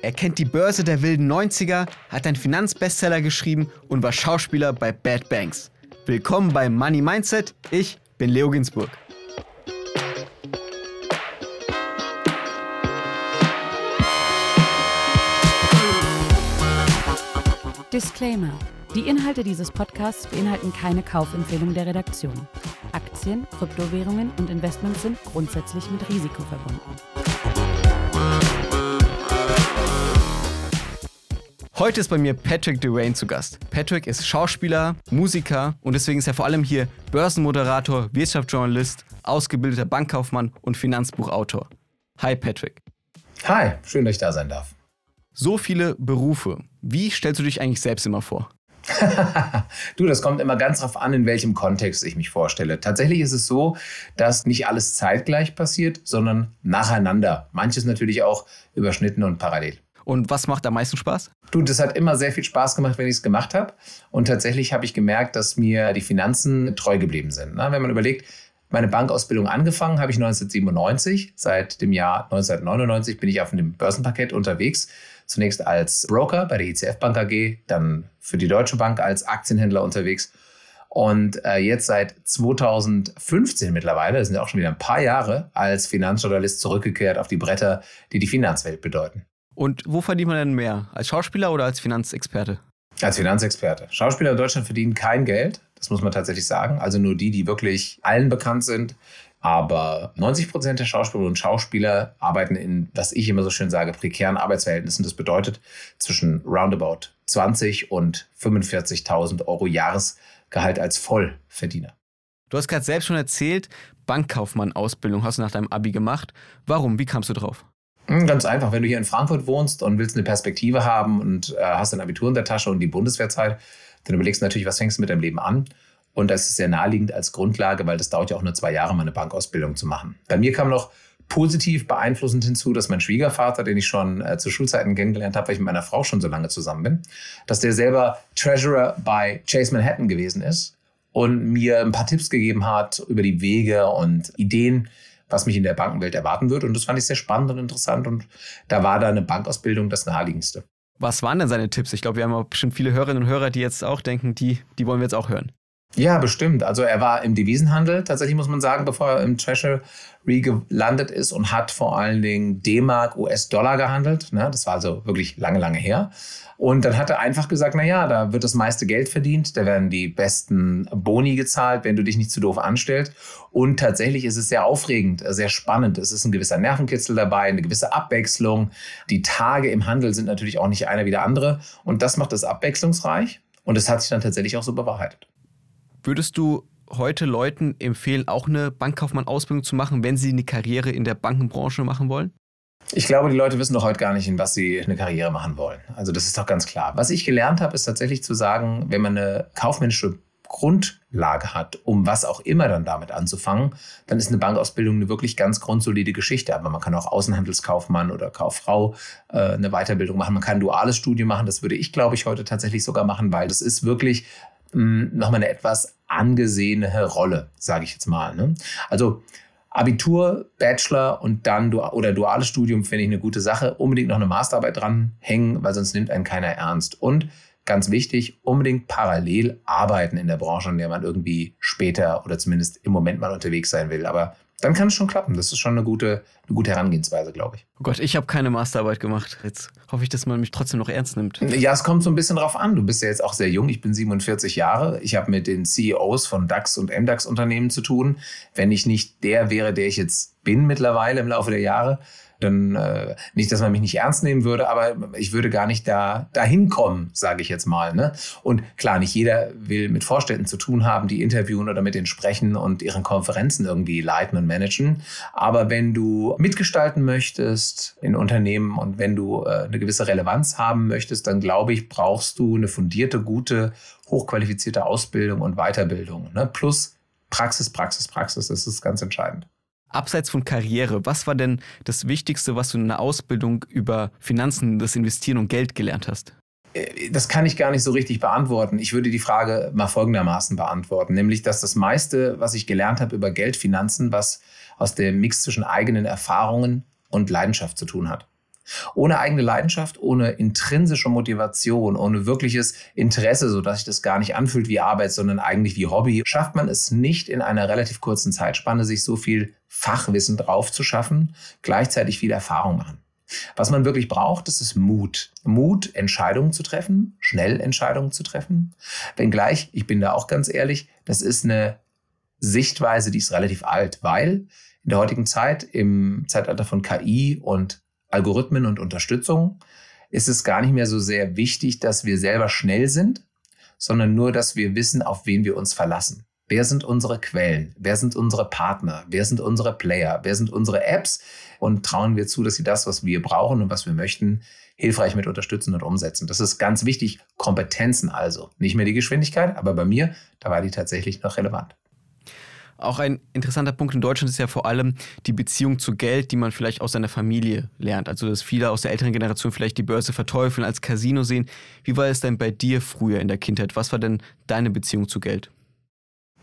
Er kennt die Börse der wilden 90er, hat einen Finanzbestseller geschrieben und war Schauspieler bei Bad Banks. Willkommen bei Money Mindset. Ich bin Leo Ginsburg. Disclaimer. Die Inhalte dieses Podcasts beinhalten keine Kaufempfehlung der Redaktion. Aktien, Kryptowährungen und Investments sind grundsätzlich mit Risiko verbunden. Heute ist bei mir Patrick Durain zu Gast. Patrick ist Schauspieler, Musiker und deswegen ist er vor allem hier Börsenmoderator, Wirtschaftsjournalist, ausgebildeter Bankkaufmann und Finanzbuchautor. Hi Patrick. Hi, schön, dass ich da sein darf. So viele Berufe. Wie stellst du dich eigentlich selbst immer vor? du, das kommt immer ganz darauf an, in welchem Kontext ich mich vorstelle. Tatsächlich ist es so, dass nicht alles zeitgleich passiert, sondern nacheinander. Manches natürlich auch überschnitten und parallel. Und was macht am meisten Spaß? Du, das hat immer sehr viel Spaß gemacht, wenn ich es gemacht habe. Und tatsächlich habe ich gemerkt, dass mir die Finanzen treu geblieben sind. Na, wenn man überlegt, meine Bankausbildung angefangen habe ich 1997. Seit dem Jahr 1999 bin ich auf dem Börsenparkett unterwegs. Zunächst als Broker bei der ICF Bank AG, dann für die Deutsche Bank als Aktienhändler unterwegs. Und äh, jetzt seit 2015 mittlerweile, das sind ja auch schon wieder ein paar Jahre, als Finanzjournalist zurückgekehrt auf die Bretter, die die Finanzwelt bedeuten. Und wo verdient man denn mehr? Als Schauspieler oder als Finanzexperte? Als Finanzexperte. Schauspieler in Deutschland verdienen kein Geld, das muss man tatsächlich sagen. Also nur die, die wirklich allen bekannt sind. Aber 90 Prozent der Schauspielerinnen und Schauspieler arbeiten in, was ich immer so schön sage, prekären Arbeitsverhältnissen. Das bedeutet zwischen roundabout 20 und 45.000 Euro Jahresgehalt als Vollverdiener. Du hast gerade selbst schon erzählt, Bankkaufmann-Ausbildung hast du nach deinem Abi gemacht. Warum? Wie kamst du drauf? Hm, ganz einfach, wenn du hier in Frankfurt wohnst und willst eine Perspektive haben und äh, hast ein Abitur in der Tasche und die Bundeswehrzeit, dann überlegst du natürlich, was fängst du mit deinem Leben an? Und das ist sehr naheliegend als Grundlage, weil das dauert ja auch nur zwei Jahre, meine Bankausbildung zu machen. Bei mir kam noch positiv beeinflussend hinzu, dass mein Schwiegervater, den ich schon äh, zu Schulzeiten kennengelernt habe, weil ich mit meiner Frau schon so lange zusammen bin, dass der selber Treasurer bei Chase Manhattan gewesen ist und mir ein paar Tipps gegeben hat über die Wege und Ideen, was mich in der Bankenwelt erwarten wird. Und das fand ich sehr spannend und interessant. Und da war da eine Bankausbildung das naheliegendste. Was waren denn seine Tipps? Ich glaube, wir haben auch bestimmt viele Hörerinnen und Hörer, die jetzt auch denken, die, die wollen wir jetzt auch hören. Ja, bestimmt. Also er war im Devisenhandel, tatsächlich muss man sagen, bevor er im Treasury gelandet ist und hat vor allen Dingen D-Mark, US-Dollar gehandelt. Ne? Das war also wirklich lange, lange her. Und dann hat er einfach gesagt, na ja, da wird das meiste Geld verdient, da werden die besten Boni gezahlt, wenn du dich nicht zu doof anstellst. Und tatsächlich ist es sehr aufregend, sehr spannend. Es ist ein gewisser Nervenkitzel dabei, eine gewisse Abwechslung. Die Tage im Handel sind natürlich auch nicht einer wie der andere. Und das macht es abwechslungsreich. Und es hat sich dann tatsächlich auch so bewahrheitet. Würdest du heute Leuten empfehlen, auch eine Bankkaufmann-Ausbildung zu machen, wenn sie eine Karriere in der Bankenbranche machen wollen? Ich glaube, die Leute wissen doch heute gar nicht, in was sie eine Karriere machen wollen. Also das ist doch ganz klar. Was ich gelernt habe, ist tatsächlich zu sagen, wenn man eine kaufmännische Grundlage hat, um was auch immer dann damit anzufangen, dann ist eine Bankausbildung eine wirklich ganz grundsolide Geschichte. Aber man kann auch Außenhandelskaufmann oder Kauffrau äh, eine Weiterbildung machen. Man kann ein duales Studium machen. Das würde ich, glaube ich, heute tatsächlich sogar machen, weil das ist wirklich nochmal eine etwas angesehene Rolle, sage ich jetzt mal. Ne? Also Abitur, Bachelor und dann du oder duales Studium finde ich eine gute Sache. Unbedingt noch eine Masterarbeit dranhängen, weil sonst nimmt einen keiner ernst. Und ganz wichtig, unbedingt parallel arbeiten in der Branche, in der man irgendwie später oder zumindest im Moment mal unterwegs sein will. Aber dann kann es schon klappen. Das ist schon eine gute, eine gute Herangehensweise, glaube ich. Oh Gott, ich habe keine Masterarbeit gemacht. Jetzt hoffe ich, dass man mich trotzdem noch ernst nimmt. Ja, es kommt so ein bisschen drauf an. Du bist ja jetzt auch sehr jung. Ich bin 47 Jahre. Ich habe mit den CEOs von DAX und MDAX-Unternehmen zu tun. Wenn ich nicht der wäre, der ich jetzt bin mittlerweile im Laufe der Jahre, dann äh, nicht, dass man mich nicht ernst nehmen würde, aber ich würde gar nicht da dahin kommen, sage ich jetzt mal. Ne? Und klar, nicht jeder will mit Vorständen zu tun haben, die interviewen oder mit denen sprechen und ihren Konferenzen irgendwie leiten und managen. Aber wenn du mitgestalten möchtest in Unternehmen und wenn du äh, eine gewisse Relevanz haben möchtest, dann glaube ich, brauchst du eine fundierte, gute, hochqualifizierte Ausbildung und Weiterbildung. Ne? Plus Praxis, Praxis, Praxis, das ist ganz entscheidend. Abseits von Karriere, was war denn das Wichtigste, was du in der Ausbildung über Finanzen, das Investieren und Geld gelernt hast? Äh, das kann ich gar nicht so richtig beantworten. Ich würde die Frage mal folgendermaßen beantworten, nämlich dass das meiste, was ich gelernt habe über Geld, Finanzen, was aus dem Mix zwischen eigenen Erfahrungen und Leidenschaft zu tun hat. Ohne eigene Leidenschaft, ohne intrinsische Motivation, ohne wirkliches Interesse, sodass sich das gar nicht anfühlt wie Arbeit, sondern eigentlich wie Hobby, schafft man es nicht in einer relativ kurzen Zeitspanne, sich so viel Fachwissen drauf zu schaffen, gleichzeitig viel Erfahrung machen. Was man wirklich braucht, das ist Mut. Mut, Entscheidungen zu treffen, schnell Entscheidungen zu treffen. Wenngleich, ich bin da auch ganz ehrlich, das ist eine Sichtweise, die ist relativ alt, weil in der heutigen Zeit, im Zeitalter von KI und Algorithmen und Unterstützung, ist es gar nicht mehr so sehr wichtig, dass wir selber schnell sind, sondern nur, dass wir wissen, auf wen wir uns verlassen. Wer sind unsere Quellen? Wer sind unsere Partner? Wer sind unsere Player? Wer sind unsere Apps? Und trauen wir zu, dass sie das, was wir brauchen und was wir möchten, hilfreich mit unterstützen und umsetzen. Das ist ganz wichtig. Kompetenzen also. Nicht mehr die Geschwindigkeit, aber bei mir, da war die tatsächlich noch relevant. Auch ein interessanter Punkt in Deutschland ist ja vor allem die Beziehung zu Geld, die man vielleicht aus seiner Familie lernt. Also, dass viele aus der älteren Generation vielleicht die Börse verteufeln, als Casino sehen. Wie war es denn bei dir früher in der Kindheit? Was war denn deine Beziehung zu Geld?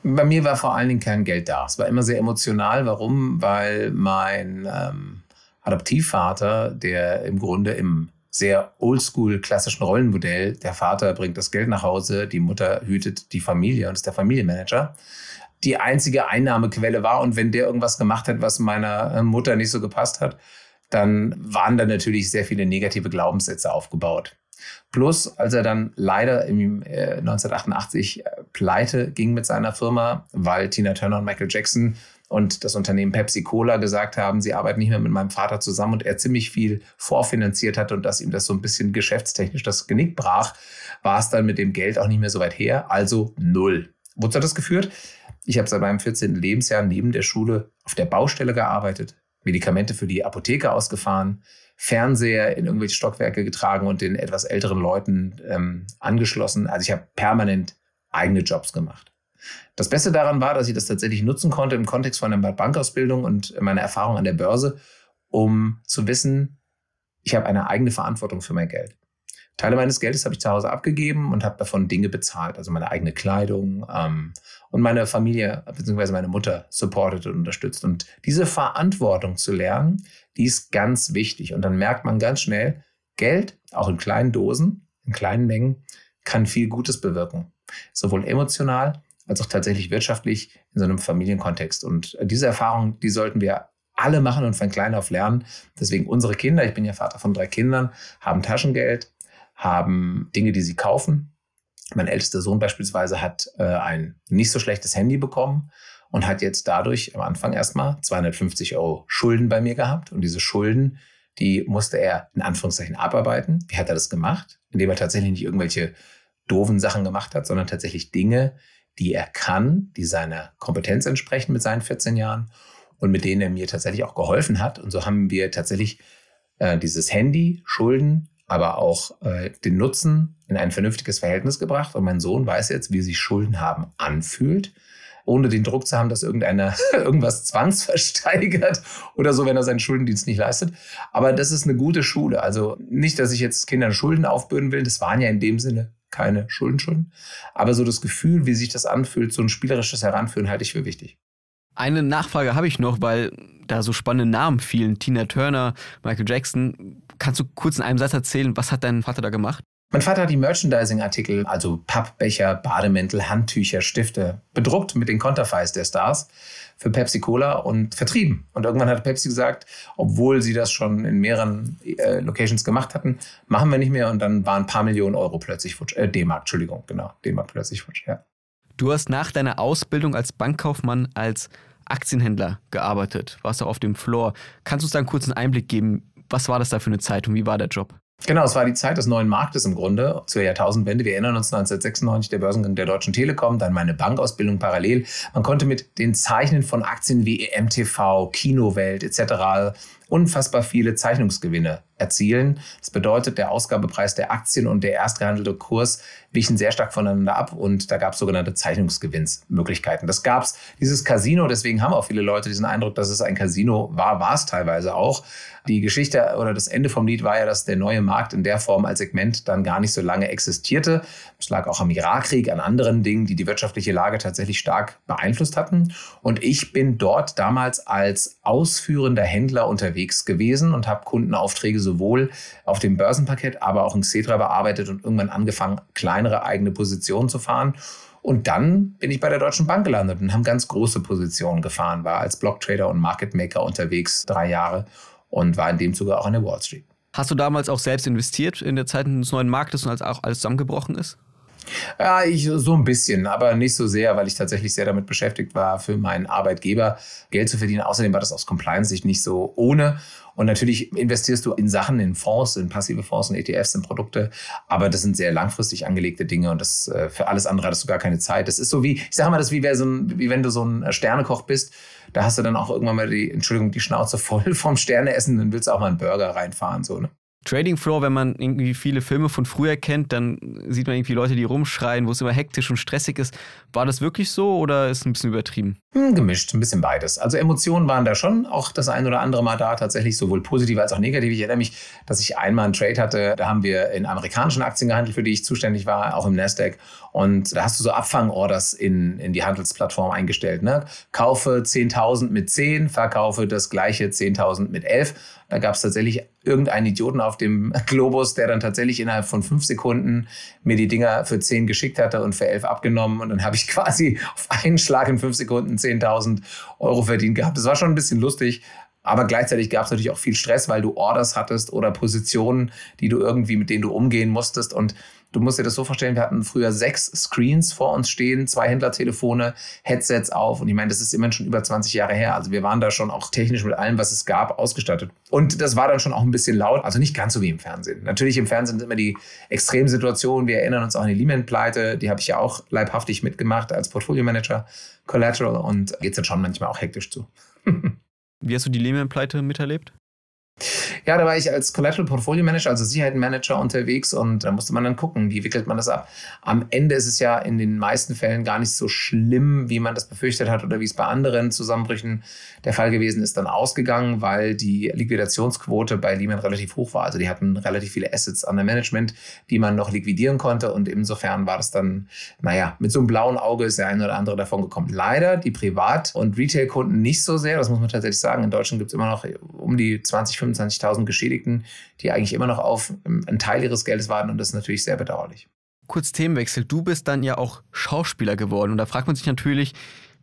Bei mir war vor allen Dingen kein Geld da. Es war immer sehr emotional. Warum? Weil mein ähm, Adoptivvater, der im Grunde im sehr oldschool klassischen Rollenmodell, der Vater bringt das Geld nach Hause, die Mutter hütet die Familie und ist der Familienmanager die einzige Einnahmequelle war. Und wenn der irgendwas gemacht hat, was meiner äh, Mutter nicht so gepasst hat, dann waren da natürlich sehr viele negative Glaubenssätze aufgebaut. Plus, als er dann leider im äh, 1988 äh, pleite ging mit seiner Firma, weil Tina Turner und Michael Jackson und das Unternehmen Pepsi Cola gesagt haben, sie arbeiten nicht mehr mit meinem Vater zusammen und er ziemlich viel vorfinanziert hat und dass ihm das so ein bisschen geschäftstechnisch das Genick brach, war es dann mit dem Geld auch nicht mehr so weit her, also null. Wozu hat das geführt? Ich habe seit meinem 14. Lebensjahr neben der Schule auf der Baustelle gearbeitet, Medikamente für die Apotheke ausgefahren, Fernseher in irgendwelche Stockwerke getragen und den etwas älteren Leuten ähm, angeschlossen. Also ich habe permanent eigene Jobs gemacht. Das Beste daran war, dass ich das tatsächlich nutzen konnte im Kontext von einer Bankausbildung und meiner Erfahrung an der Börse, um zu wissen, ich habe eine eigene Verantwortung für mein Geld. Teile meines Geldes habe ich zu Hause abgegeben und habe davon Dinge bezahlt, also meine eigene Kleidung ähm, und meine Familie bzw. meine Mutter supportet und unterstützt. Und diese Verantwortung zu lernen, die ist ganz wichtig. Und dann merkt man ganz schnell, Geld, auch in kleinen Dosen, in kleinen Mengen, kann viel Gutes bewirken. Sowohl emotional als auch tatsächlich wirtschaftlich in so einem Familienkontext. Und diese Erfahrung, die sollten wir alle machen und von klein auf lernen. Deswegen unsere Kinder, ich bin ja Vater von drei Kindern, haben Taschengeld, haben Dinge, die sie kaufen. Mein ältester Sohn beispielsweise hat äh, ein nicht so schlechtes Handy bekommen und hat jetzt dadurch am Anfang erstmal 250 Euro Schulden bei mir gehabt. Und diese Schulden, die musste er in Anführungszeichen abarbeiten. Wie hat er das gemacht? Indem er tatsächlich nicht irgendwelche doofen Sachen gemacht hat, sondern tatsächlich Dinge, die er kann, die seiner Kompetenz entsprechen mit seinen 14 Jahren und mit denen er mir tatsächlich auch geholfen hat. Und so haben wir tatsächlich äh, dieses Handy, Schulden aber auch äh, den Nutzen in ein vernünftiges Verhältnis gebracht. Und mein Sohn weiß jetzt, wie sich Schulden haben anfühlt, ohne den Druck zu haben, dass irgendeiner irgendwas zwangsversteigert oder so, wenn er seinen Schuldendienst nicht leistet. Aber das ist eine gute Schule. Also nicht, dass ich jetzt Kindern Schulden aufbürden will. Das waren ja in dem Sinne keine Schuldenschulden. Aber so das Gefühl, wie sich das anfühlt, so ein spielerisches Heranführen, halte ich für wichtig. Eine Nachfrage habe ich noch, weil da so spannende Namen fielen. Tina Turner, Michael Jackson. Kannst du kurz in einem Satz erzählen, was hat dein Vater da gemacht? Mein Vater hat die Merchandising-Artikel, also Pappbecher, Bademäntel, Handtücher, Stifte, bedruckt mit den Konterfeis der Stars für Pepsi Cola und vertrieben. Und irgendwann hat Pepsi gesagt, obwohl sie das schon in mehreren äh, Locations gemacht hatten, machen wir nicht mehr. Und dann waren ein paar Millionen Euro plötzlich futsch. Äh, D-Mark, Entschuldigung, genau. D-Mark plötzlich futsch, ja. Du hast nach deiner Ausbildung als Bankkaufmann als Aktienhändler gearbeitet, warst auch auf dem Floor. Kannst du uns da einen kurzen Einblick geben? Was war das da für eine Zeit und wie war der Job? Genau, es war die Zeit des neuen Marktes im Grunde zur Jahrtausendwende. Wir erinnern uns 1996 der Börsengang der Deutschen Telekom, dann meine Bankausbildung parallel. Man konnte mit den Zeichnen von Aktien wie EMTV, Kinowelt etc. unfassbar viele Zeichnungsgewinne erzielen. Das bedeutet, der Ausgabepreis der Aktien und der erstgehandelte Kurs wichen sehr stark voneinander ab und da gab es sogenannte Zeichnungsgewinnsmöglichkeiten. Das gab es, dieses Casino, deswegen haben auch viele Leute diesen Eindruck, dass es ein Casino war, war es teilweise auch. Die Geschichte oder das Ende vom Lied war ja, dass der neue Markt in der Form als Segment dann gar nicht so lange existierte. Es lag auch am Irakkrieg, an anderen Dingen, die die wirtschaftliche Lage tatsächlich stark beeinflusst hatten. Und ich bin dort damals als ausführender Händler unterwegs unterwegs gewesen und habe Kundenaufträge sowohl auf dem Börsenparkett, aber auch in Xetra bearbeitet und irgendwann angefangen, kleinere eigene Positionen zu fahren. Und dann bin ich bei der Deutschen Bank gelandet und haben ganz große Positionen gefahren, war als Blocktrader und Market Maker unterwegs drei Jahre und war in dem Zuge auch an der Wall Street. Hast du damals auch selbst investiert in der Zeit des neuen Marktes und als auch alles zusammengebrochen ist? Ja, ich so ein bisschen, aber nicht so sehr, weil ich tatsächlich sehr damit beschäftigt war, für meinen Arbeitgeber Geld zu verdienen. Außerdem war das aus Compliance-Sicht nicht so ohne. Und natürlich investierst du in Sachen, in Fonds, in passive Fonds, in ETFs, in Produkte. Aber das sind sehr langfristig angelegte Dinge und das äh, für alles andere hattest du gar keine Zeit. Das ist so wie, ich sage mal, das ist wie, so ein, wie wenn du so ein Sternekoch bist. Da hast du dann auch irgendwann mal die, Entschuldigung, die Schnauze voll vom Sterneessen, dann willst du auch mal einen Burger reinfahren, so, ne? Trading Floor, wenn man irgendwie viele Filme von früher kennt, dann sieht man irgendwie Leute, die rumschreien, wo es immer hektisch und stressig ist. War das wirklich so oder ist es ein bisschen übertrieben? Hm, gemischt, ein bisschen beides. Also Emotionen waren da schon auch das ein oder andere Mal da, tatsächlich sowohl positiv als auch negativ. Ich erinnere mich, dass ich einmal einen Trade hatte, da haben wir in amerikanischen Aktien gehandelt, für die ich zuständig war, auch im Nasdaq. Und da hast du so Abfangorders in, in die Handelsplattform eingestellt. Ne? Kaufe 10.000 mit 10, verkaufe das gleiche 10.000 mit 11. Da gab es tatsächlich irgendeinen Idioten auf dem Globus, der dann tatsächlich innerhalb von fünf Sekunden mir die Dinger für 10 geschickt hatte und für 11 abgenommen. Und dann habe ich quasi auf einen Schlag in fünf Sekunden 10.000 Euro verdient gehabt. Das war schon ein bisschen lustig. Aber gleichzeitig gab es natürlich auch viel Stress, weil du Orders hattest oder Positionen, die du irgendwie, mit denen du umgehen musstest. Und Du musst dir das so vorstellen, wir hatten früher sechs Screens vor uns stehen, zwei Händlertelefone, Headsets auf. Und ich meine, das ist immerhin schon über 20 Jahre her. Also wir waren da schon auch technisch mit allem, was es gab, ausgestattet. Und das war dann schon auch ein bisschen laut. Also nicht ganz so wie im Fernsehen. Natürlich im Fernsehen sind immer die Extremsituationen. Wir erinnern uns auch an die Lehman-Pleite. Die habe ich ja auch leibhaftig mitgemacht als Portfolio-Manager, Collateral. Und geht es dann schon manchmal auch hektisch zu. wie hast du die Lehman-Pleite miterlebt? Ja, da war ich als Collateral Portfolio Manager, also Sicherheitenmanager unterwegs und da musste man dann gucken, wie wickelt man das ab. Am Ende ist es ja in den meisten Fällen gar nicht so schlimm, wie man das befürchtet hat oder wie es bei anderen Zusammenbrüchen der Fall gewesen ist, dann ausgegangen, weil die Liquidationsquote bei Lehman relativ hoch war. Also die hatten relativ viele Assets an der Management, die man noch liquidieren konnte und insofern war das dann, naja, mit so einem blauen Auge ist der eine oder andere davon gekommen. Leider die Privat- und Retail-Kunden nicht so sehr, das muss man tatsächlich sagen. In Deutschland gibt es immer noch um die 20, 25.000 100.000 Geschädigten, die eigentlich immer noch auf einen Teil ihres Geldes warten und das ist natürlich sehr bedauerlich. Kurz Themenwechsel. Du bist dann ja auch Schauspieler geworden und da fragt man sich natürlich,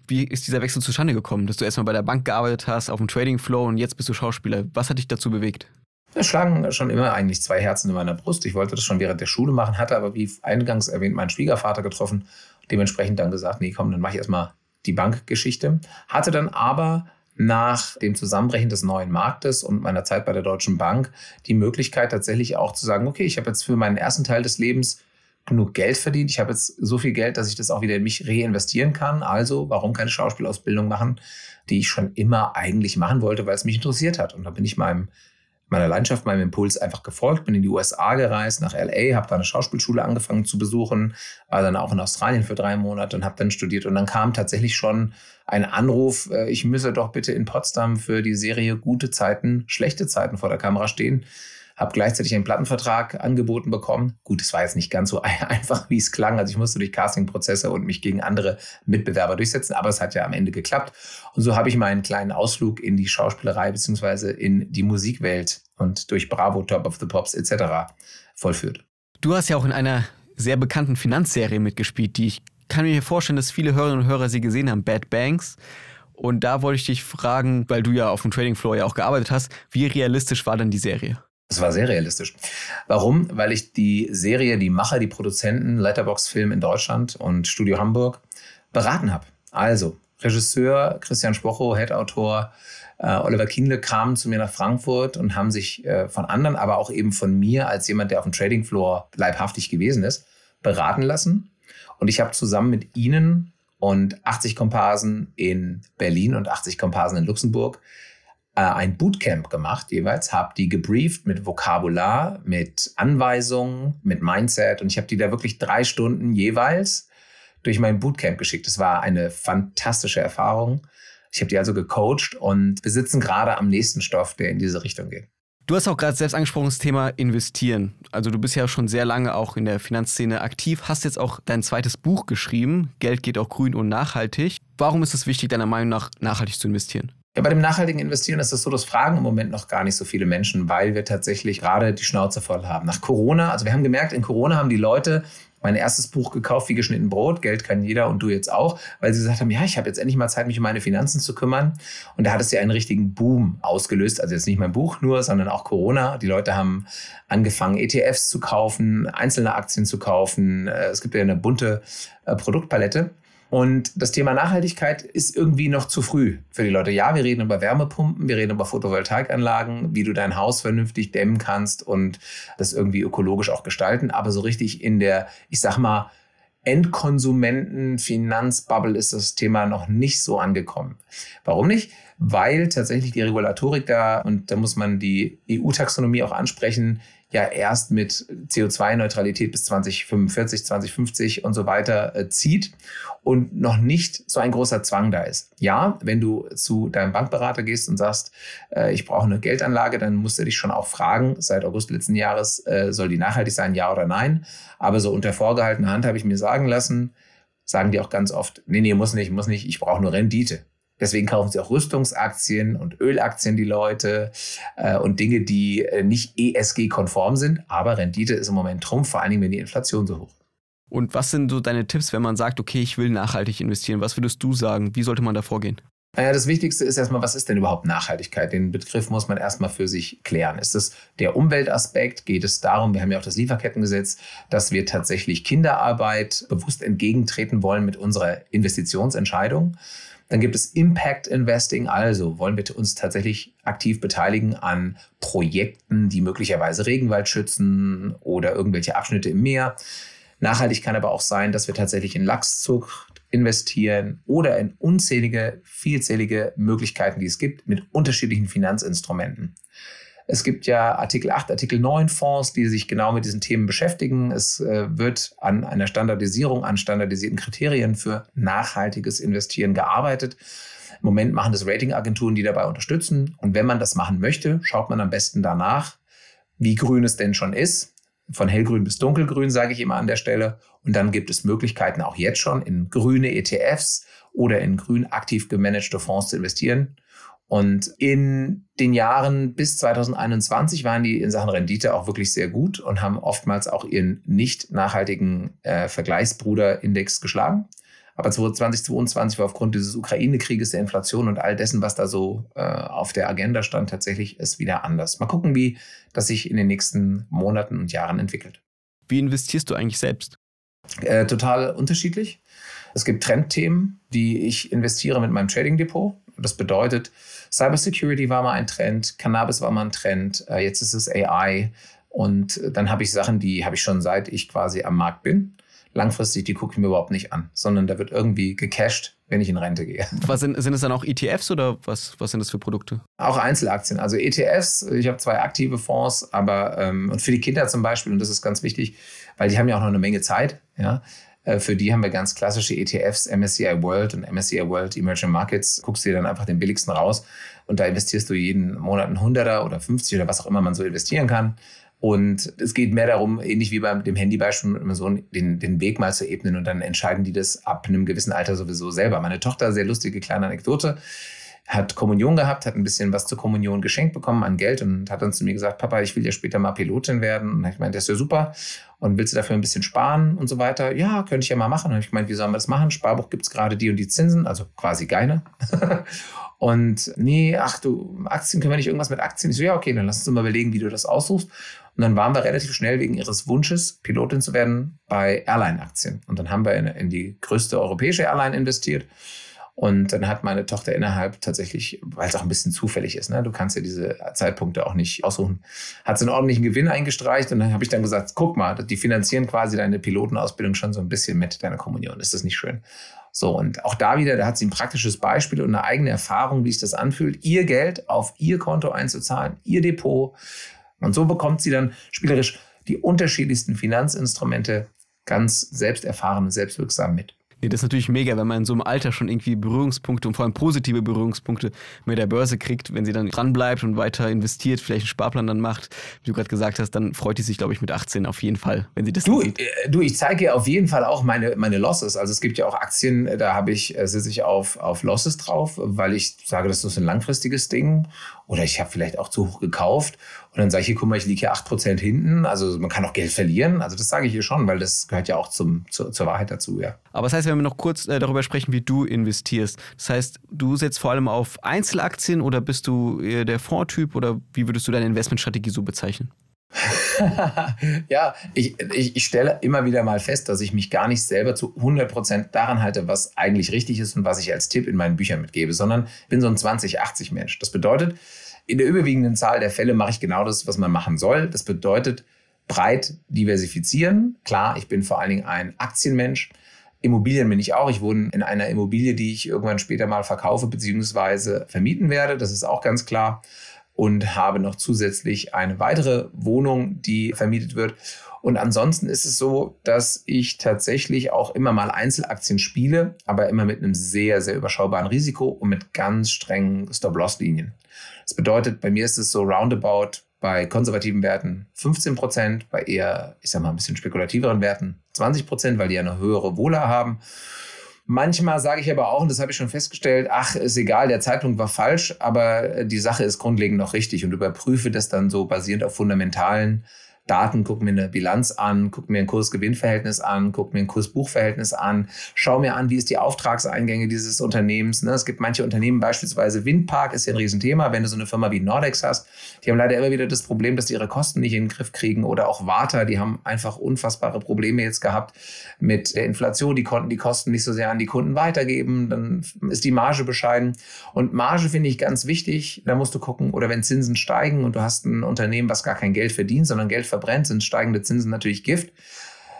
wie ist dieser Wechsel zustande gekommen, dass du erstmal bei der Bank gearbeitet hast, auf dem Trading Flow und jetzt bist du Schauspieler. Was hat dich dazu bewegt? Es schlagen schon immer eigentlich zwei Herzen in meiner Brust. Ich wollte das schon während der Schule machen, hatte aber wie eingangs erwähnt meinen Schwiegervater getroffen, dementsprechend dann gesagt, nee, komm, dann mache ich erstmal die Bankgeschichte. Hatte dann aber nach dem Zusammenbrechen des neuen Marktes und meiner Zeit bei der Deutschen Bank die Möglichkeit tatsächlich auch zu sagen, okay, ich habe jetzt für meinen ersten Teil des Lebens genug Geld verdient. Ich habe jetzt so viel Geld, dass ich das auch wieder in mich reinvestieren kann. Also warum keine Schauspielausbildung machen, die ich schon immer eigentlich machen wollte, weil es mich interessiert hat. Und da bin ich meinem meiner Leidenschaft, meinem Impuls einfach gefolgt, bin in die USA gereist, nach LA, habe da eine Schauspielschule angefangen zu besuchen, war dann auch in Australien für drei Monate und habe dann studiert. Und dann kam tatsächlich schon ein Anruf, äh, ich müsse doch bitte in Potsdam für die Serie Gute Zeiten, schlechte Zeiten vor der Kamera stehen habe gleichzeitig einen Plattenvertrag angeboten bekommen. Gut, es war jetzt nicht ganz so einfach, wie es klang. Also ich musste durch Castingprozesse und mich gegen andere Mitbewerber durchsetzen, aber es hat ja am Ende geklappt. Und so habe ich meinen kleinen Ausflug in die Schauspielerei beziehungsweise in die Musikwelt und durch Bravo, Top of the Pops etc. vollführt. Du hast ja auch in einer sehr bekannten Finanzserie mitgespielt, die ich kann mir vorstellen, dass viele Hörerinnen und Hörer sie gesehen haben, Bad Banks. Und da wollte ich dich fragen, weil du ja auf dem Trading Floor ja auch gearbeitet hast, wie realistisch war denn die Serie? Es war sehr realistisch. Warum? Weil ich die Serie, die Macher, die Produzenten, Letterbox Film in Deutschland und Studio Hamburg beraten habe. Also, Regisseur Christian Spocho, Head-Autor äh, Oliver Kienle kamen zu mir nach Frankfurt und haben sich äh, von anderen, aber auch eben von mir als jemand, der auf dem Trading Floor leibhaftig gewesen ist, beraten lassen. Und ich habe zusammen mit ihnen und 80 Komparsen in Berlin und 80 Komparsen in Luxemburg äh, ein Bootcamp gemacht jeweils, habe die gebrieft mit Vokabular, mit Anweisungen, mit Mindset und ich habe die da wirklich drei Stunden jeweils durch mein Bootcamp geschickt. Das war eine fantastische Erfahrung. Ich habe die also gecoacht und wir sitzen gerade am nächsten Stoff, der in diese Richtung geht. Du hast auch gerade selbst angesprochen das Thema investieren. Also du bist ja schon sehr lange auch in der Finanzszene aktiv, hast jetzt auch dein zweites Buch geschrieben, Geld geht auch grün und nachhaltig. Warum ist es wichtig, deiner Meinung nach nachhaltig zu investieren? Ja, bei dem nachhaltigen Investieren ist es so, das fragen im Moment noch gar nicht so viele Menschen, weil wir tatsächlich gerade die Schnauze voll haben. Nach Corona, also wir haben gemerkt, in Corona haben die Leute mein erstes Buch gekauft, wie geschnitten Brot, Geld kann jeder und du jetzt auch, weil sie gesagt haben, ja, ich habe jetzt endlich mal Zeit, mich um meine Finanzen zu kümmern. Und da hat es ja einen richtigen Boom ausgelöst. Also jetzt nicht mein Buch nur, sondern auch Corona. Die Leute haben angefangen, ETFs zu kaufen, einzelne Aktien zu kaufen. Äh, es gibt ja eine bunte äh, Produktpalette. Und das Thema Nachhaltigkeit ist irgendwie noch zu früh für die Leute. Ja, wir reden über Wärmepumpen, wir reden über Photovoltaikanlagen, wie du dein Haus vernünftig dämmen kannst und das irgendwie ökologisch auch gestalten. Aber so richtig in der, ich sag mal, Endkonsumenten-Finanzbubble ist das Thema noch nicht so angekommen. Warum nicht? Weil tatsächlich die Regulatorik da, und da muss man die EU-Taxonomie auch ansprechen, ja erst mit CO2-Neutralität bis 2045, 2050 und so weiter äh, zieht und noch nicht so ein großer Zwang da ist. Ja, wenn du zu deinem Bankberater gehst und sagst, äh, ich brauche eine Geldanlage, dann musst du dich schon auch fragen, seit August letzten Jahres, äh, soll die nachhaltig sein, ja oder nein? Aber so unter vorgehaltener Hand habe ich mir sagen lassen, sagen die auch ganz oft, nee, nee, muss nicht, muss nicht, ich brauche nur Rendite. Deswegen kaufen sie auch Rüstungsaktien und Ölaktien die Leute äh, und Dinge, die äh, nicht ESG-konform sind. Aber Rendite ist im Moment Trumpf, vor allen Dingen, wenn die Inflation so hoch ist. Und was sind so deine Tipps, wenn man sagt, okay, ich will nachhaltig investieren? Was würdest du sagen? Wie sollte man da vorgehen? Naja, das Wichtigste ist erstmal, was ist denn überhaupt Nachhaltigkeit? Den Begriff muss man erstmal für sich klären. Ist es der Umweltaspekt? Geht es darum, wir haben ja auch das Lieferkettengesetz, dass wir tatsächlich Kinderarbeit bewusst entgegentreten wollen mit unserer Investitionsentscheidung? Dann gibt es Impact Investing, also wollen wir uns tatsächlich aktiv beteiligen an Projekten, die möglicherweise Regenwald schützen oder irgendwelche Abschnitte im Meer. Nachhaltig kann aber auch sein, dass wir tatsächlich in Lachszucht investieren oder in unzählige, vielzählige Möglichkeiten, die es gibt, mit unterschiedlichen Finanzinstrumenten. Es gibt ja Artikel 8, Artikel 9 Fonds, die sich genau mit diesen Themen beschäftigen. Es äh, wird an einer Standardisierung, an standardisierten Kriterien für nachhaltiges Investieren gearbeitet. Im Moment machen das Ratingagenturen, die dabei unterstützen. Und wenn man das machen möchte, schaut man am besten danach, wie grün es denn schon ist. Von hellgrün bis dunkelgrün, sage ich immer an der Stelle. Und dann gibt es Möglichkeiten auch jetzt schon in grüne ETFs oder in grün aktiv gemanagte Fonds zu investieren. Und in den Jahren bis 2021 waren die in Sachen Rendite auch wirklich sehr gut und haben oftmals auch ihren nicht nachhaltigen äh, Vergleichsbruderindex geschlagen. Aber 2022 war aufgrund dieses Ukraine-Krieges, der Inflation und all dessen, was da so äh, auf der Agenda stand, tatsächlich es wieder anders. Mal gucken, wie das sich in den nächsten Monaten und Jahren entwickelt. Wie investierst du eigentlich selbst? Äh, total unterschiedlich. Es gibt Trendthemen, die ich investiere mit meinem Trading Depot. Das bedeutet, Cybersecurity war mal ein Trend, Cannabis war mal ein Trend, äh, jetzt ist es AI. Und dann habe ich Sachen, die habe ich schon seit ich quasi am Markt bin. Langfristig, die gucke ich mir überhaupt nicht an, sondern da wird irgendwie gecached, wenn ich in Rente gehe. Was sind, sind es dann auch ETFs oder was, was sind das für Produkte? Auch Einzelaktien. Also ETFs, ich habe zwei aktive Fonds, aber ähm, und für die Kinder zum Beispiel, und das ist ganz wichtig, weil die haben ja auch noch eine Menge Zeit, ja. Äh, für die haben wir ganz klassische ETFs, MSCI World und MSCI World Emerging Markets. Guckst dir dann einfach den billigsten raus und da investierst du jeden Monat einen Hunderter oder 50 oder was auch immer man so investieren kann. Und es geht mehr darum, ähnlich wie beim dem Handybeispiel mit meinem Sohn, den, den Weg mal zu ebnen und dann entscheiden die das ab einem gewissen Alter sowieso selber. Meine Tochter, sehr lustige kleine Anekdote, hat Kommunion gehabt, hat ein bisschen was zur Kommunion geschenkt bekommen an Geld und hat dann zu mir gesagt, Papa, ich will ja später mal Pilotin werden. Und ich meinte, das ist ja super. Und willst du dafür ein bisschen sparen und so weiter? Ja, könnte ich ja mal machen. Und ich meinte, wie sollen wir das machen? Sparbuch gibt es gerade die und die Zinsen, also quasi keine. und nee, ach du, Aktien können wir nicht irgendwas mit Aktien? Ich so, ja, okay, dann lass uns mal überlegen, wie du das aussuchst. Und dann waren wir relativ schnell wegen ihres Wunsches, Pilotin zu werden, bei Airline-Aktien. Und dann haben wir in, in die größte europäische Airline investiert und dann hat meine Tochter innerhalb tatsächlich, weil es auch ein bisschen zufällig ist, ne? du kannst ja diese Zeitpunkte auch nicht aussuchen, hat sie einen ordentlichen Gewinn eingestreicht und dann habe ich dann gesagt, guck mal, die finanzieren quasi deine Pilotenausbildung schon so ein bisschen mit deiner Kommunion. Ist das nicht schön? So, und auch da wieder, da hat sie ein praktisches Beispiel und eine eigene Erfahrung, wie sich das anfühlt, ihr Geld auf ihr Konto einzuzahlen, ihr Depot. Und so bekommt sie dann spielerisch die unterschiedlichsten Finanzinstrumente ganz selbst erfahren und selbstwirksam mit. Nee, das ist natürlich mega, wenn man in so einem Alter schon irgendwie Berührungspunkte und vor allem positive Berührungspunkte mit der Börse kriegt. Wenn sie dann dranbleibt und weiter investiert, vielleicht einen Sparplan dann macht, wie du gerade gesagt hast, dann freut die sich, glaube ich, mit 18 auf jeden Fall, wenn sie das du, sieht. Äh, du, ich zeige auf jeden Fall auch meine, meine Losses. Also es gibt ja auch Aktien, da habe ich, äh, sitze ich auf, auf Losses drauf, weil ich sage, das ist ein langfristiges Ding. Oder ich habe vielleicht auch zu hoch gekauft und dann sage ich hier, guck mal, ich liege hier 8% hinten. Also man kann auch Geld verlieren. Also das sage ich hier schon, weil das gehört ja auch zum, zu, zur Wahrheit dazu, ja. Aber das heißt, wenn wir noch kurz äh, darüber sprechen, wie du investierst. Das heißt, du setzt vor allem auf Einzelaktien oder bist du eher der Fondtyp oder wie würdest du deine Investmentstrategie so bezeichnen? ja, ich, ich, ich, stelle immer wieder mal fest, dass ich mich gar nicht selber zu 100% daran halte, was eigentlich richtig ist und was ich als Tipp in meinen Büchern mitgebe, sondern bin so ein 20-80-Mensch. Das bedeutet, in der überwiegenden Zahl der Fälle mache ich genau das, was man machen soll. Das bedeutet breit diversifizieren. Klar, ich bin vor allen Dingen ein Aktienmensch. Immobilien bin ich auch. Ich wohne in einer Immobilie, die ich irgendwann später mal verkaufe bzw. vermieten werde. Das ist auch ganz klar. Und habe noch zusätzlich eine weitere Wohnung, die vermietet wird. Und ansonsten ist es so, dass ich tatsächlich auch immer mal Einzelaktien spiele, aber immer mit einem sehr, sehr überschaubaren Risiko und mit ganz strengen Stop-Loss-Linien. Das bedeutet, bei mir ist es so roundabout bei konservativen Werten 15 Prozent, bei eher, ich sag mal, ein bisschen spekulativeren Werten 20 Prozent, weil die ja eine höhere Wohler haben. Manchmal sage ich aber auch, und das habe ich schon festgestellt, ach, ist egal, der Zeitpunkt war falsch, aber die Sache ist grundlegend noch richtig und überprüfe das dann so basierend auf fundamentalen Daten, gucke mir eine Bilanz an, gucke mir ein Kurs-Gewinn-Verhältnis an, gucke mir ein Kurs-Buch-Verhältnis an, schaue mir an, wie ist die Auftragseingänge dieses Unternehmens. Ne? Es gibt manche Unternehmen, beispielsweise Windpark ist ja ein Riesenthema, wenn du so eine Firma wie Nordex hast, die haben leider immer wieder das Problem, dass die ihre Kosten nicht in den Griff kriegen oder auch Warta, die haben einfach unfassbare Probleme jetzt gehabt mit der Inflation, die konnten die Kosten nicht so sehr an die Kunden weitergeben, dann ist die Marge bescheiden und Marge finde ich ganz wichtig, da musst du gucken, oder wenn Zinsen steigen und du hast ein Unternehmen, was gar kein Geld verdient, sondern Geld verbrennt, sind steigende Zinsen natürlich Gift.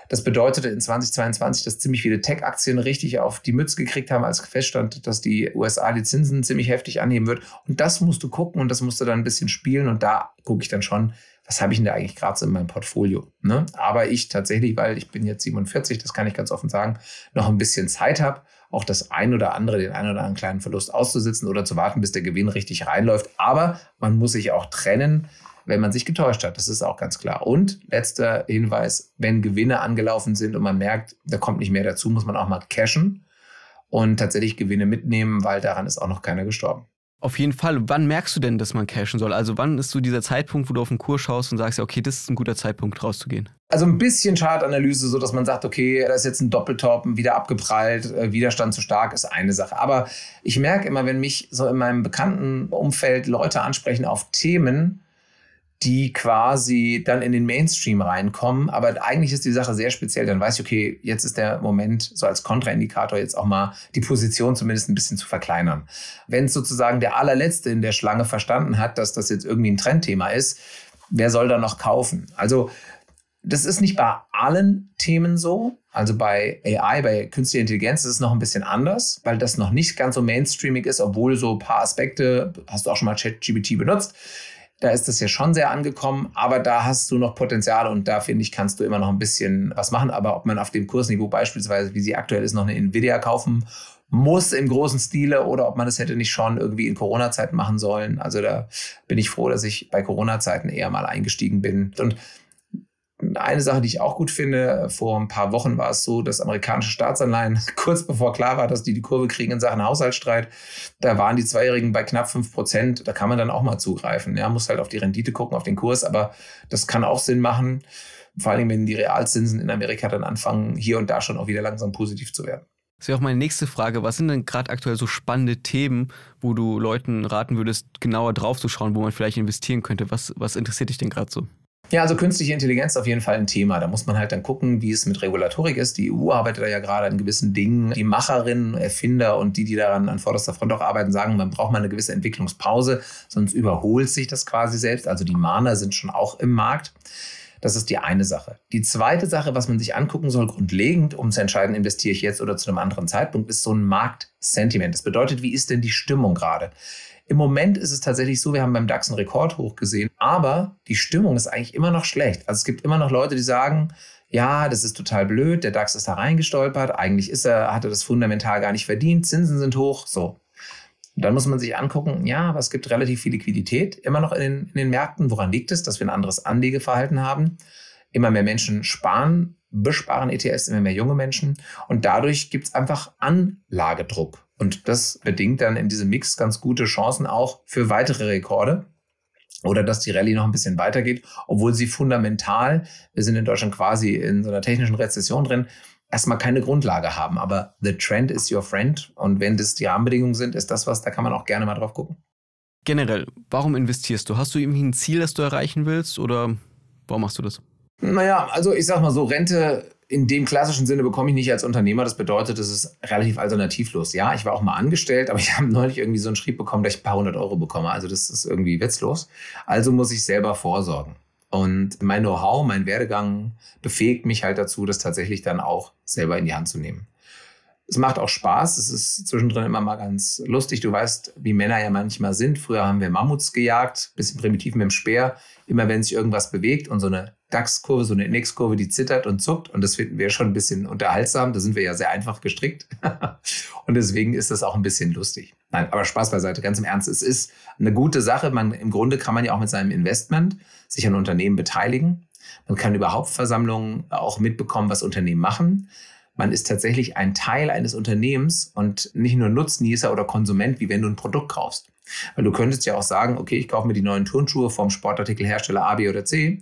Das bedeutete in 2022, dass ziemlich viele Tech-Aktien richtig auf die Mütze gekriegt haben, als feststand, dass die USA die Zinsen ziemlich heftig anheben wird. Und das musst du gucken und das musst du dann ein bisschen spielen. Und da gucke ich dann schon, was habe ich denn da eigentlich gerade so in meinem Portfolio? Ne? Aber ich tatsächlich, weil ich bin jetzt 47, das kann ich ganz offen sagen, noch ein bisschen Zeit habe, auch das ein oder andere, den ein oder anderen kleinen Verlust auszusitzen oder zu warten, bis der Gewinn richtig reinläuft. Aber man muss sich auch trennen wenn man sich getäuscht hat. Das ist auch ganz klar. Und letzter Hinweis, wenn Gewinne angelaufen sind und man merkt, da kommt nicht mehr dazu, muss man auch mal cashen und tatsächlich Gewinne mitnehmen, weil daran ist auch noch keiner gestorben. Auf jeden Fall. Wann merkst du denn, dass man cashen soll? Also wann ist so dieser Zeitpunkt, wo du auf den Kurs schaust und sagst, ja, okay, das ist ein guter Zeitpunkt, rauszugehen? Also ein bisschen Chartanalyse, so dass man sagt, okay, da ist jetzt ein Doppeltop, wieder abgeprallt, äh, Widerstand zu stark, ist eine Sache. Aber ich merke immer, wenn mich so in meinem bekannten Umfeld Leute ansprechen auf Themen, die quasi dann in den Mainstream reinkommen. Aber eigentlich ist die Sache sehr speziell. Dann weiß ich, okay, jetzt ist der Moment, so als Kontraindikator jetzt auch mal die Position zumindest ein bisschen zu verkleinern. Wenn es sozusagen der allerletzte in der Schlange verstanden hat, dass das jetzt irgendwie ein Trendthema ist, wer soll da noch kaufen? Also das ist nicht bei allen Themen so. Also bei AI, bei künstlicher Intelligenz ist es noch ein bisschen anders, weil das noch nicht ganz so mainstreamig ist, obwohl so ein paar Aspekte, hast du auch schon mal ChatGPT benutzt, da ist das ja schon sehr angekommen, aber da hast du noch Potenzial und da finde ich, kannst du immer noch ein bisschen was machen. Aber ob man auf dem Kursniveau beispielsweise, wie sie aktuell ist, noch eine Nvidia kaufen muss im großen Stile oder ob man das hätte nicht schon irgendwie in Corona-Zeiten machen sollen. Also da bin ich froh, dass ich bei Corona-Zeiten eher mal eingestiegen bin. Und eine Sache, die ich auch gut finde, vor ein paar Wochen war es so, dass amerikanische Staatsanleihen, kurz bevor klar war, dass die die Kurve kriegen in Sachen Haushaltsstreit, da waren die Zweijährigen bei knapp 5 Prozent. Da kann man dann auch mal zugreifen. Ja, muss halt auf die Rendite gucken, auf den Kurs, aber das kann auch Sinn machen. Vor allem, wenn die Realzinsen in Amerika dann anfangen, hier und da schon auch wieder langsam positiv zu werden. Das wäre auch meine nächste Frage. Was sind denn gerade aktuell so spannende Themen, wo du Leuten raten würdest, genauer drauf zu schauen, wo man vielleicht investieren könnte? Was, was interessiert dich denn gerade so? Ja, also künstliche Intelligenz ist auf jeden Fall ein Thema. Da muss man halt dann gucken, wie es mit Regulatorik ist. Die EU arbeitet da ja gerade an gewissen Dingen. Die Macherinnen, Erfinder und die, die daran an vorderster Front auch arbeiten, sagen, man braucht mal eine gewisse Entwicklungspause, sonst überholt sich das quasi selbst. Also die Mahner sind schon auch im Markt. Das ist die eine Sache. Die zweite Sache, was man sich angucken soll, grundlegend, um zu entscheiden, investiere ich jetzt oder zu einem anderen Zeitpunkt, ist so ein Marktsentiment. Das bedeutet, wie ist denn die Stimmung gerade? Im Moment ist es tatsächlich so, wir haben beim DAX einen Rekord hochgesehen, aber die Stimmung ist eigentlich immer noch schlecht. Also es gibt immer noch Leute, die sagen, ja, das ist total blöd, der DAX ist da reingestolpert, eigentlich ist er, hat er das fundamental gar nicht verdient, Zinsen sind hoch, so. Dann muss man sich angucken, ja, aber es gibt relativ viel Liquidität immer noch in den, in den Märkten. Woran liegt es, dass wir ein anderes Anlegeverhalten haben? Immer mehr Menschen sparen, besparen ETS, immer mehr junge Menschen. Und dadurch gibt es einfach Anlagedruck. Und das bedingt dann in diesem Mix ganz gute Chancen auch für weitere Rekorde oder dass die Rallye noch ein bisschen weitergeht, obwohl sie fundamental, wir sind in Deutschland quasi in so einer technischen Rezession drin, erstmal keine Grundlage haben. Aber the trend is your friend. Und wenn das die Rahmenbedingungen sind, ist das was, da kann man auch gerne mal drauf gucken. Generell, warum investierst du? Hast du irgendwie ein Ziel, das du erreichen willst oder warum machst du das? Naja, also ich sag mal so, Rente in dem klassischen Sinne bekomme ich nicht als Unternehmer. Das bedeutet, es ist relativ alternativlos. Ja, ich war auch mal angestellt, aber ich habe neulich irgendwie so einen Schrieb bekommen, dass ich ein paar hundert Euro bekomme. Also das ist irgendwie witzlos. Also muss ich selber vorsorgen. Und mein Know-how, mein Werdegang befähigt mich halt dazu, das tatsächlich dann auch selber in die Hand zu nehmen. Es macht auch Spaß. Es ist zwischendrin immer mal ganz lustig. Du weißt, wie Männer ja manchmal sind. Früher haben wir Mammuts gejagt, bisschen primitiv mit dem Speer. Immer wenn sich irgendwas bewegt und so eine DAX-Kurve, so eine Index-Kurve, die zittert und zuckt. Und das finden wir schon ein bisschen unterhaltsam. Da sind wir ja sehr einfach gestrickt. und deswegen ist das auch ein bisschen lustig. Nein, aber Spaß beiseite, ganz im Ernst. Es ist eine gute Sache. Man, Im Grunde kann man ja auch mit seinem Investment sich an Unternehmen beteiligen. Man kann über Hauptversammlungen auch mitbekommen, was Unternehmen machen. Man ist tatsächlich ein Teil eines Unternehmens und nicht nur Nutznießer oder Konsument, wie wenn du ein Produkt kaufst. Weil du könntest ja auch sagen, okay, ich kaufe mir die neuen Turnschuhe vom Sportartikelhersteller A, B oder C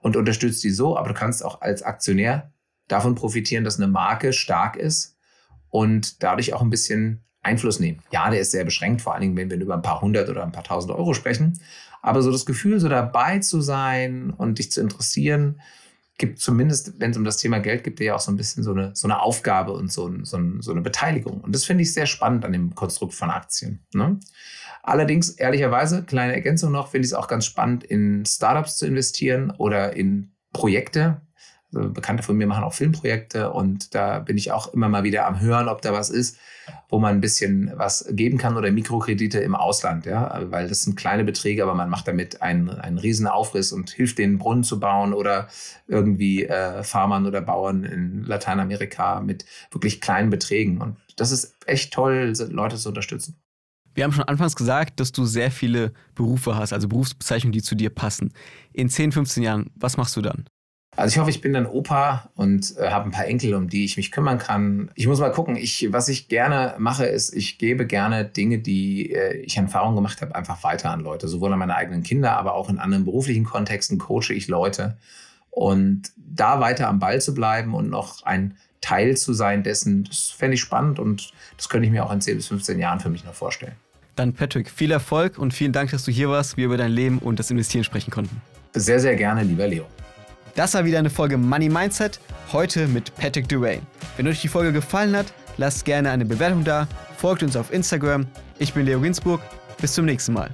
und unterstützt die so, aber du kannst auch als Aktionär davon profitieren, dass eine Marke stark ist und dadurch auch ein bisschen Einfluss nehmen. Ja, der ist sehr beschränkt, vor allen Dingen, wenn wir über ein paar hundert oder ein paar tausend Euro sprechen. Aber so das Gefühl, so dabei zu sein und dich zu interessieren, gibt zumindest, wenn es um das Thema Geld geht, ja auch so ein bisschen so eine, so eine Aufgabe und so, so, so eine Beteiligung. Und das finde ich sehr spannend an dem Konstrukt von Aktien. Ne? Allerdings, ehrlicherweise, kleine Ergänzung noch, finde ich es auch ganz spannend, in Startups zu investieren oder in Projekte. Also Bekannte von mir machen auch Filmprojekte und da bin ich auch immer mal wieder am Hören, ob da was ist, wo man ein bisschen was geben kann oder Mikrokredite im Ausland, ja, weil das sind kleine Beträge, aber man macht damit einen, einen riesen Aufriss und hilft denen Brunnen zu bauen oder irgendwie äh, Farmern oder Bauern in Lateinamerika mit wirklich kleinen Beträgen und das ist echt toll, Leute zu unterstützen. Wir haben schon anfangs gesagt, dass du sehr viele Berufe hast, also Berufsbezeichnungen, die zu dir passen. In 10, 15 Jahren, was machst du dann? Also ich hoffe, ich bin dann Opa und äh, habe ein paar Enkel, um die ich mich kümmern kann. Ich muss mal gucken. Ich, was ich gerne mache, ist, ich gebe gerne Dinge, die äh, ich Erfahrung gemacht habe, einfach weiter an Leute. Sowohl an meine eigenen Kinder, aber auch in anderen beruflichen Kontexten coache ich Leute. Und da weiter am Ball zu bleiben und noch ein Teil zu sein dessen, das fände ich spannend und das könnte ich mir auch in 10 bis 15 Jahren für mich noch vorstellen. Dann Patrick, viel Erfolg und vielen Dank, dass du hier warst, wir über dein Leben und das Investieren sprechen konnten. Sehr, sehr gerne, lieber Leo. Das war wieder eine Folge Money Mindset, heute mit Patrick Durain. Wenn euch die Folge gefallen hat, lasst gerne eine Bewertung da, folgt uns auf Instagram. Ich bin Leo Ginsburg, bis zum nächsten Mal.